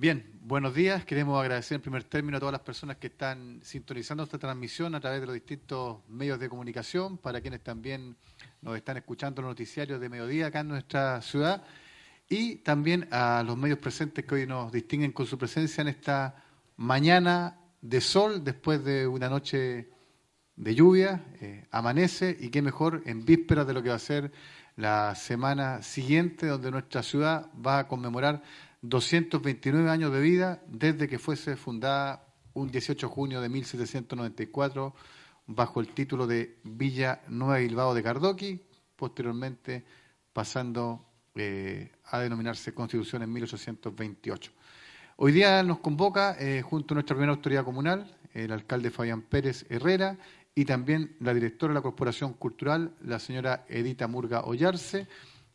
Bien, buenos días. Queremos agradecer en primer término a todas las personas que están sintonizando esta transmisión a través de los distintos medios de comunicación, para quienes también nos están escuchando los noticiarios de mediodía acá en nuestra ciudad, y también a los medios presentes que hoy nos distinguen con su presencia en esta mañana de sol después de una noche de lluvia, eh, amanece y qué mejor en vísperas de lo que va a ser la semana siguiente, donde nuestra ciudad va a conmemorar 229 años de vida desde que fuese fundada un 18 de junio de 1794 bajo el título de Villa Nueva Bilbao de Cardoqui, posteriormente pasando eh, a denominarse Constitución en 1828. Hoy día nos convoca, eh, junto a nuestra primera autoridad comunal, el alcalde Fabián Pérez Herrera, y también la directora de la Corporación Cultural, la señora Edita Murga Ollarse,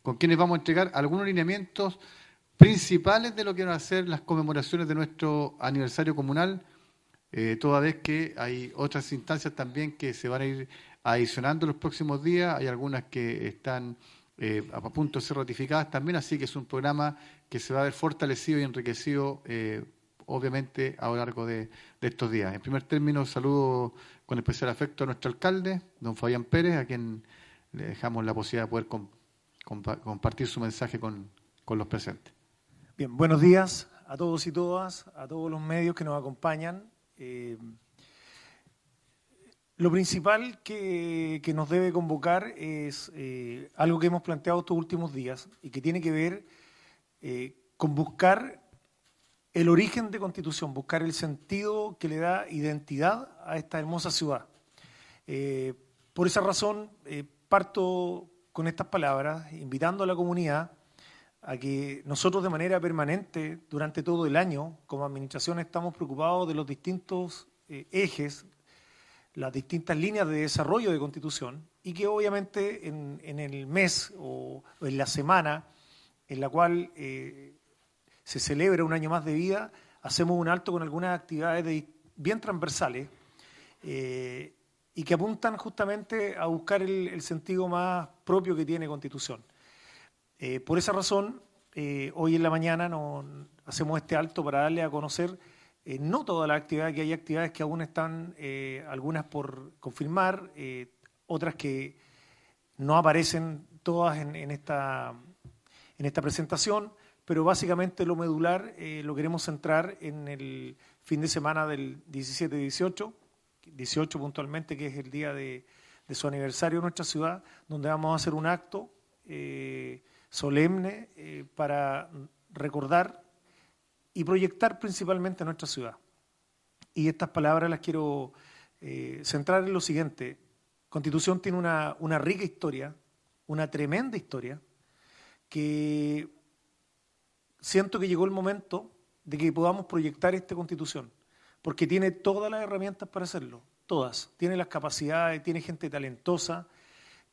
con quienes vamos a entregar algunos lineamientos principales de lo que van a ser las conmemoraciones de nuestro aniversario comunal, eh, toda vez que hay otras instancias también que se van a ir adicionando los próximos días, hay algunas que están eh, a punto de ser ratificadas también, así que es un programa que se va a ver fortalecido y enriquecido, eh, obviamente, a lo largo de, estos días. En primer término, saludo con especial afecto a nuestro alcalde, don Fabián Pérez, a quien le dejamos la posibilidad de poder compartir su mensaje con los presentes. Bien, buenos días a todos y todas, a todos los medios que nos acompañan. Eh, lo principal que, nos debe convocar es eh, algo que hemos planteado estos últimos días y que tiene que ver eh, con buscar el origen de Constitución, buscar el sentido que le da identidad a esta hermosa ciudad. por esa razón, parto con estas palabras, invitando a la comunidad a que nosotros de manera permanente durante todo el año, como administración, estamos preocupados de los distintos eh, ejes, las distintas líneas de desarrollo de Constitución y que obviamente en, el mes o, en la semana en la cual eh, se celebra un año más de vida, hacemos un alto con algunas actividades bien transversales eh, y que apuntan justamente a buscar el sentido más propio que tiene Constitución. Eh, por esa razón, eh, hoy en la mañana hacemos este alto para darle a conocer eh, no todas las actividades, que hay actividades que aún están, algunas por confirmar, otras que no aparecen todas en, esta, en esta presentación, pero básicamente lo medular lo queremos centrar en el fin de semana del 17-18, 18 puntualmente, que es el día de, su aniversario en nuestra ciudad, donde vamos a hacer un acto solemne eh, para recordar y proyectar principalmente nuestra ciudad. Y estas palabras las quiero eh, centrar en lo siguiente. Constitución tiene una, una rica historia, una tremenda historia, que siento que llegó el momento de que podamos proyectar esta constitución, porque tiene todas las herramientas para hacerlo, todas. Tiene las capacidades, tiene gente talentosa,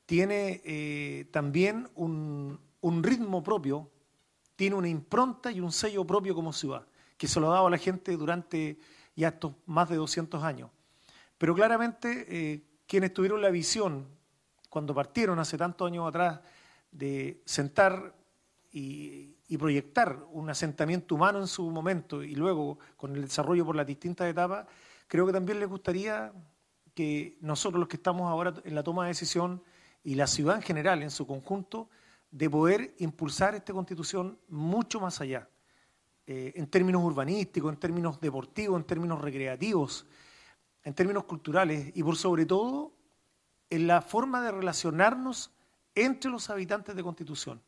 tiene eh, también un, un ritmo propio, tiene una impronta y un sello propio como ciudad, que se lo ha dado a la gente durante ya estos más de 200 años. Pero claramente eh, quienes tuvieron la visión, cuando partieron hace tantos años atrás, de sentar y, y, proyectar un asentamiento humano en su momento y luego con el desarrollo por las distintas etapas, creo que también les gustaría que nosotros los que estamos ahora en la toma de decisión y la ciudad en general en su conjunto, de poder impulsar esta constitución mucho más allá, eh, en términos urbanísticos, en términos deportivos, en términos recreativos, en términos culturales y por sobre todo en la forma de relacionarnos entre los habitantes de constitución.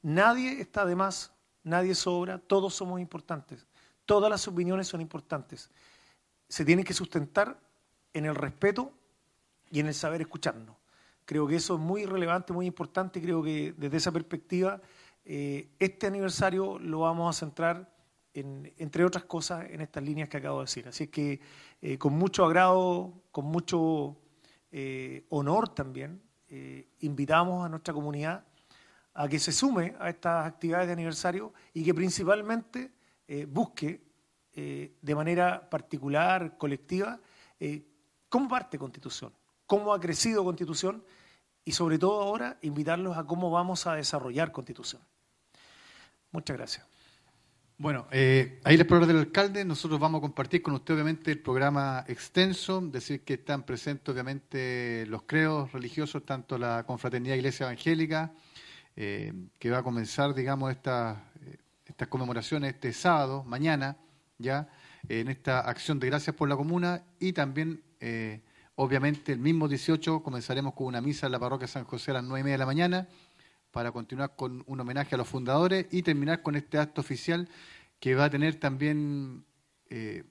Nadie está de más, nadie sobra, todos somos importantes, todas las opiniones son importantes. Se tienen que sustentar en el respeto y en el saber escucharnos. Creo que eso es muy relevante, muy importante. Creo que desde esa perspectiva, eh, este aniversario lo vamos a centrar, en, entre otras cosas, en estas líneas que acabo de decir. Así es que eh, con mucho agrado, con mucho eh, honor también, invitamos a nuestra comunidad a que se sume a estas actividades de aniversario y que principalmente busque de manera particular, colectiva, cómo parte Constitución cómo ha crecido Constitución y sobre todo ahora invitarlos a cómo vamos a desarrollar Constitución. Muchas gracias. Bueno, eh, ahí les palabras del alcalde, nosotros vamos a compartir con usted obviamente el programa extenso, decir que están presentes obviamente los creos religiosos, tanto la confraternidad Iglesia Evangélica, eh, que va a comenzar, digamos, estas eh, estas conmemoraciones este sábado, mañana, ya, en esta acción de gracias por la comuna y también, obviamente, el mismo 18 comenzaremos con una misa en la parroquia San José a las 9 y media de la mañana para continuar con un homenaje a los fundadores y terminar con este acto oficial que va a tener también eh,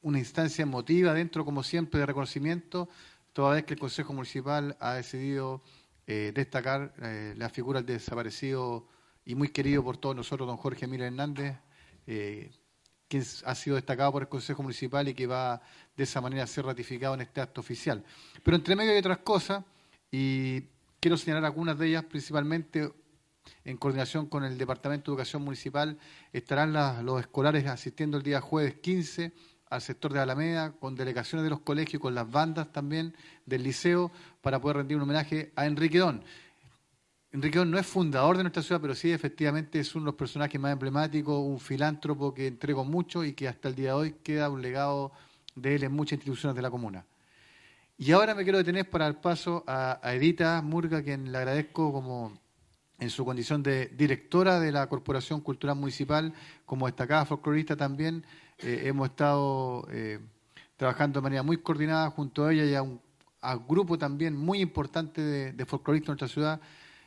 una instancia emotiva dentro, como siempre, de reconocimiento, toda vez que el Consejo Municipal ha decidido eh, destacar eh, la figura del desaparecido y muy querido por todos nosotros, don Jorge Emilio Hernández, ha sido destacado por el Consejo Municipal y que va de esa manera a ser ratificado en este acto oficial. Pero entre medio hay otras cosas, y Quiero señalar algunas de ellas, principalmente en coordinación con el Departamento de Educación Municipal, estarán los escolares asistiendo el día jueves 15 al sector de Alameda, con delegaciones de los colegios, con las bandas también del liceo, para poder rendir un homenaje a Enrique Don. Enrique no es fundador de nuestra ciudad, pero sí efectivamente es uno de los personajes más emblemáticos, un filántropo que entregó mucho y que hasta el día de hoy queda un legado de él en muchas instituciones de la comuna. Y ahora me quiero detener para dar paso a, Edita Murga, quien le agradezco como en su condición de directora de la Corporación Cultural Municipal, como destacada folclorista también. Eh, hemos estado eh, trabajando de manera muy coordinada junto a ella y a un, grupo también muy importante de, folcloristas en nuestra ciudad,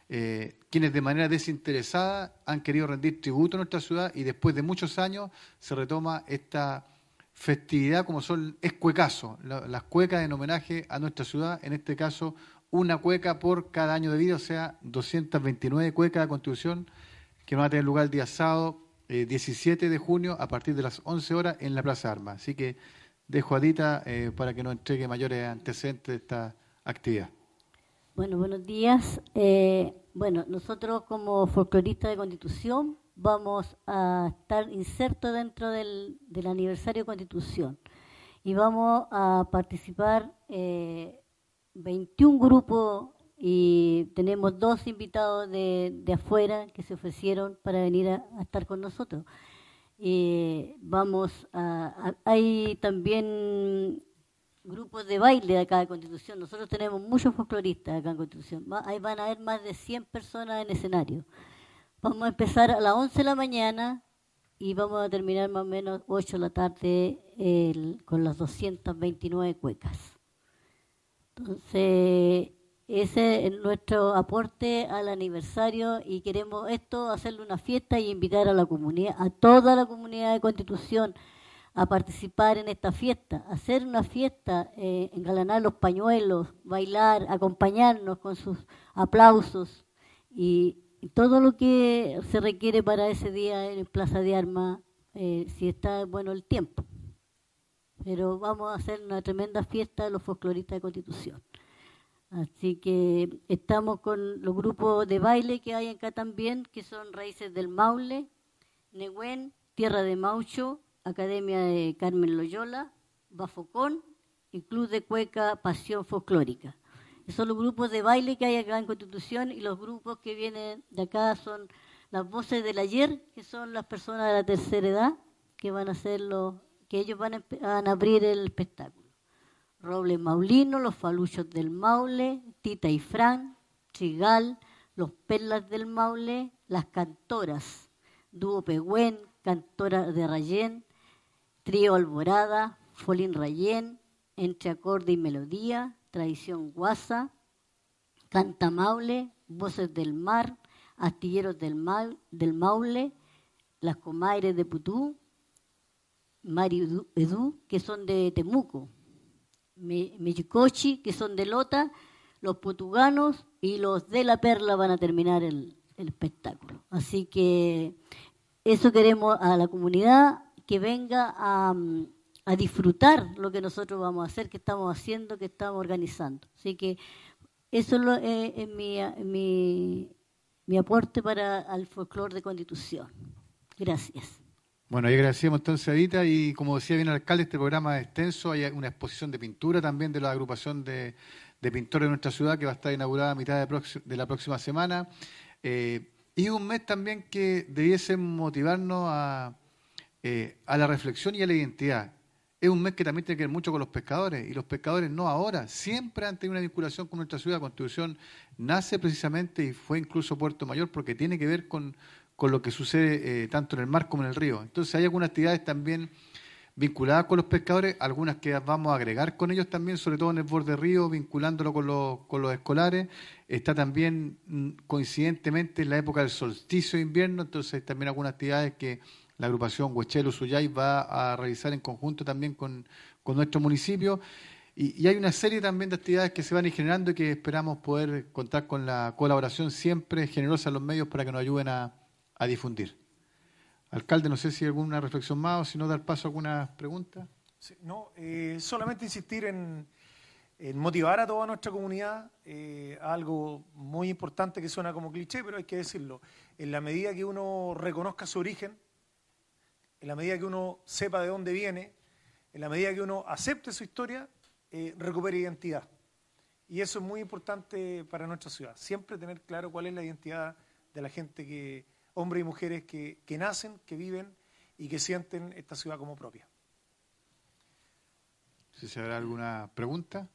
eh, quienes de manera desinteresada han querido rendir tributo a nuestra ciudad y después de muchos años se retoma esta festividad como son, es cuecazo, las cuecas en homenaje a nuestra ciudad, en este caso una cueca por cada año de vida, o sea, 229 cuecas de constitución que van a tener lugar el día sábado 17 eh, de junio a partir de las 11 horas en la Plaza Armas. Así que dejo a Dita eh, para que nos entregue mayores antecedentes de esta actividad. Bueno, buenos días. Eh, bueno, nosotros como folcloristas de Constitución vamos a estar insertos dentro del, aniversario de Constitución y vamos a participar eh, 21 grupos y tenemos dos invitados de, afuera que se ofrecieron para venir a, estar con nosotros. vamos a, hay también grupos de baile acá de Constitución. Nosotros tenemos muchos folcloristas acá en Constitución. Ahí van a haber más de 100 personas en escenario. Vamos a empezar a las 11 de la mañana y vamos a terminar más o menos 8 de la tarde con las 229 cuecas. Entonces, ese es nuestro aporte al aniversario y queremos esto, hacerle una fiesta y invitar a la comunidad, a toda la comunidad de Constitución a participar en esta fiesta, hacer una fiesta, eh, engalanar los pañuelos, bailar, acompañarnos con sus aplausos y todo lo que se requiere para ese día en Plaza de Armas, eh, si está bueno el tiempo. Pero vamos a hacer una tremenda fiesta de los folcloristas de Constitución. Así que estamos con los grupos de baile que hay acá también, que son Raíces del Maule, Negüen, Tierra de Maucho, Academia de Carmen Loyola, Bafocón y Club de Cueca Pasión Folclórica son los grupos de baile que hay acá en Constitución y los grupos que vienen de acá son las voces del ayer, que son las personas de la tercera edad, que van a hacer que ellos van a, abrir el espectáculo. Roble Maulino, los faluchos del Maule, Tita y Fran, Chigal, los perlas del Maule, las cantoras, Dúo Pehuen, cantora de Rayén, Trío Alborada, Folín Rayén, entre acorde y melodía, Tradición Guasa, Canta Maule, Voces del Mar, Astilleros del, del Maule, Las Comaires de Putú, Mario Edu, que son de Temuco, Mechicochi, que son de Lota, los putuganos y los de La Perla van a terminar el, espectáculo. Así que eso queremos a la comunidad que venga a, a disfrutar lo que nosotros vamos a hacer, que estamos haciendo, que estamos organizando. Así que eso es, eh, mi, mi, aporte para el folclore de Constitución. Gracias. Bueno, y agradecemos entonces a Edita y como decía bien el alcalde, este programa es extenso, hay una exposición de pintura también de la agrupación de, pintores de nuestra ciudad que va a estar inaugurada a mitad de, la próxima semana. Eh, y un mes también que debiese motivarnos a eh, a la reflexión y a la identidad. Es un mes que también tiene que ver mucho con los pescadores, y los pescadores no ahora, siempre han tenido una vinculación con nuestra ciudad. Constitución nace precisamente y fue incluso Puerto Mayor porque tiene que ver con, lo que sucede eh, tanto en el mar como en el río. Entonces hay algunas actividades también vinculadas con los pescadores, algunas que vamos a agregar con ellos también, sobre todo en el borde río, vinculándolo con los, con los escolares. Está también mm, coincidentemente en la época del solsticio de invierno, entonces también algunas actividades que la agrupación Huechelo Suyay va a realizar en conjunto también con, nuestro municipio. Y, hay una serie también de actividades que se van a ir generando y que esperamos poder contar con la colaboración siempre generosa de los medios para que nos ayuden a, difundir. Alcalde, no sé si hay alguna reflexión más o si no dar paso a alguna pregunta. no, eh, solamente insistir en, motivar a toda nuestra comunidad eh, algo muy importante que suena como cliché, pero hay que decirlo. En la medida que uno reconozca su origen, en la medida que uno sepa de dónde viene, en la medida que uno acepte su historia, eh, recupere identidad. Y eso es muy importante para nuestra ciudad. Siempre tener claro cuál es la identidad de la gente que, hombres y mujeres que, que nacen, que viven y que sienten esta ciudad como propia. Si se habrá alguna pregunta.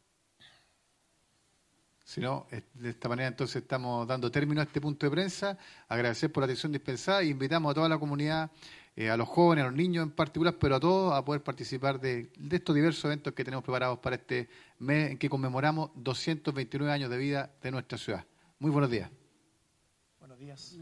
Si no, de esta manera entonces estamos dando término a este punto de prensa. Agradecer por la atención dispensada e invitamos a toda la comunidad eh, a los jóvenes, a los niños en particular, pero a todos a poder participar de, estos diversos eventos que tenemos preparados para este mes en que conmemoramos 229 años de vida de nuestra ciudad. Muy buenos días. Buenos días.